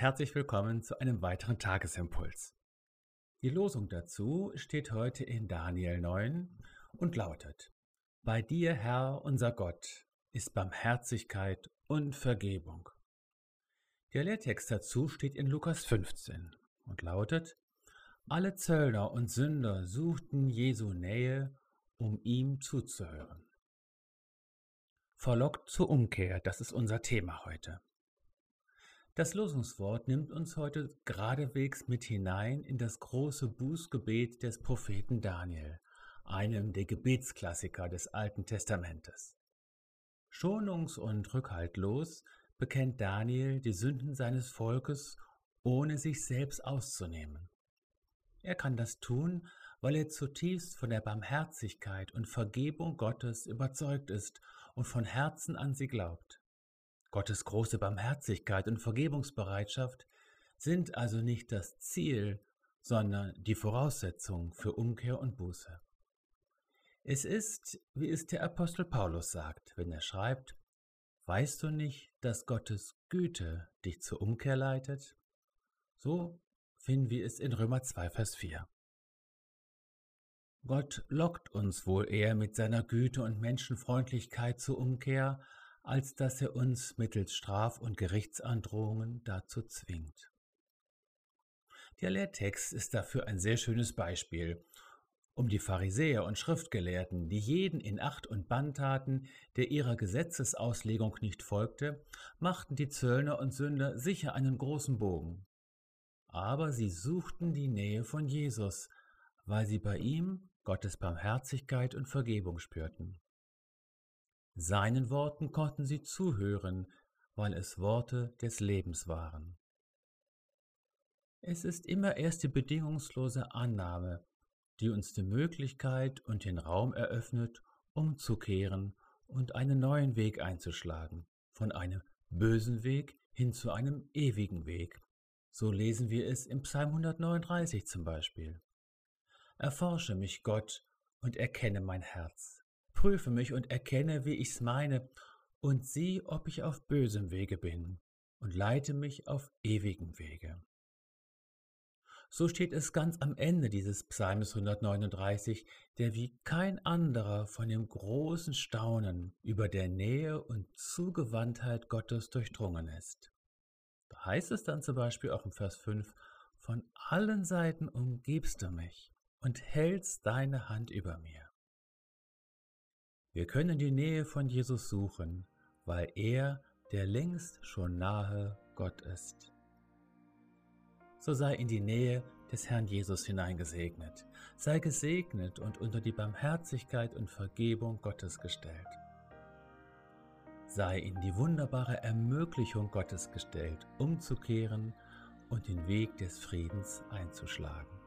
herzlich willkommen zu einem weiteren Tagesimpuls. Die Losung dazu steht heute in Daniel 9 und lautet: Bei dir, Herr, unser Gott, ist Barmherzigkeit und Vergebung. Der Lehrtext dazu steht in Lukas 15 und lautet: Alle Zöllner und Sünder suchten Jesu Nähe, um ihm zuzuhören. Verlockt zur Umkehr, das ist unser Thema heute. Das Losungswort nimmt uns heute geradewegs mit hinein in das große Bußgebet des Propheten Daniel, einem der Gebetsklassiker des Alten Testamentes. Schonungs- und rückhaltlos bekennt Daniel die Sünden seines Volkes, ohne sich selbst auszunehmen. Er kann das tun, weil er zutiefst von der Barmherzigkeit und Vergebung Gottes überzeugt ist und von Herzen an sie glaubt. Gottes große Barmherzigkeit und Vergebungsbereitschaft sind also nicht das Ziel, sondern die Voraussetzung für Umkehr und Buße. Es ist, wie es der Apostel Paulus sagt, wenn er schreibt, Weißt du nicht, dass Gottes Güte dich zur Umkehr leitet? So finden wir es in Römer 2, Vers 4. Gott lockt uns wohl eher mit seiner Güte und Menschenfreundlichkeit zur Umkehr, als dass er uns mittels Straf- und Gerichtsandrohungen dazu zwingt. Der Lehrtext ist dafür ein sehr schönes Beispiel, um die Pharisäer und Schriftgelehrten, die jeden in Acht und Bann taten, der ihrer Gesetzesauslegung nicht folgte, machten die Zöllner und Sünder sicher einen großen Bogen. Aber sie suchten die Nähe von Jesus, weil sie bei ihm Gottes Barmherzigkeit und Vergebung spürten. Seinen Worten konnten sie zuhören, weil es Worte des Lebens waren. Es ist immer erst die bedingungslose Annahme, die uns die Möglichkeit und den Raum eröffnet, umzukehren und einen neuen Weg einzuschlagen, von einem bösen Weg hin zu einem ewigen Weg. So lesen wir es im Psalm 139 zum Beispiel. Erforsche mich, Gott, und erkenne mein Herz prüfe mich und erkenne, wie ich's meine, und sieh, ob ich auf bösem Wege bin, und leite mich auf ewigen Wege. So steht es ganz am Ende dieses Psalms 139, der wie kein anderer von dem großen Staunen über der Nähe und Zugewandtheit Gottes durchdrungen ist. Da heißt es dann zum Beispiel auch im Vers 5, von allen Seiten umgibst du mich und hältst deine Hand über mir. Wir können die Nähe von Jesus suchen, weil er der längst schon nahe Gott ist. So sei in die Nähe des Herrn Jesus hineingesegnet, sei gesegnet und unter die Barmherzigkeit und Vergebung Gottes gestellt. Sei in die wunderbare Ermöglichung Gottes gestellt, umzukehren und den Weg des Friedens einzuschlagen.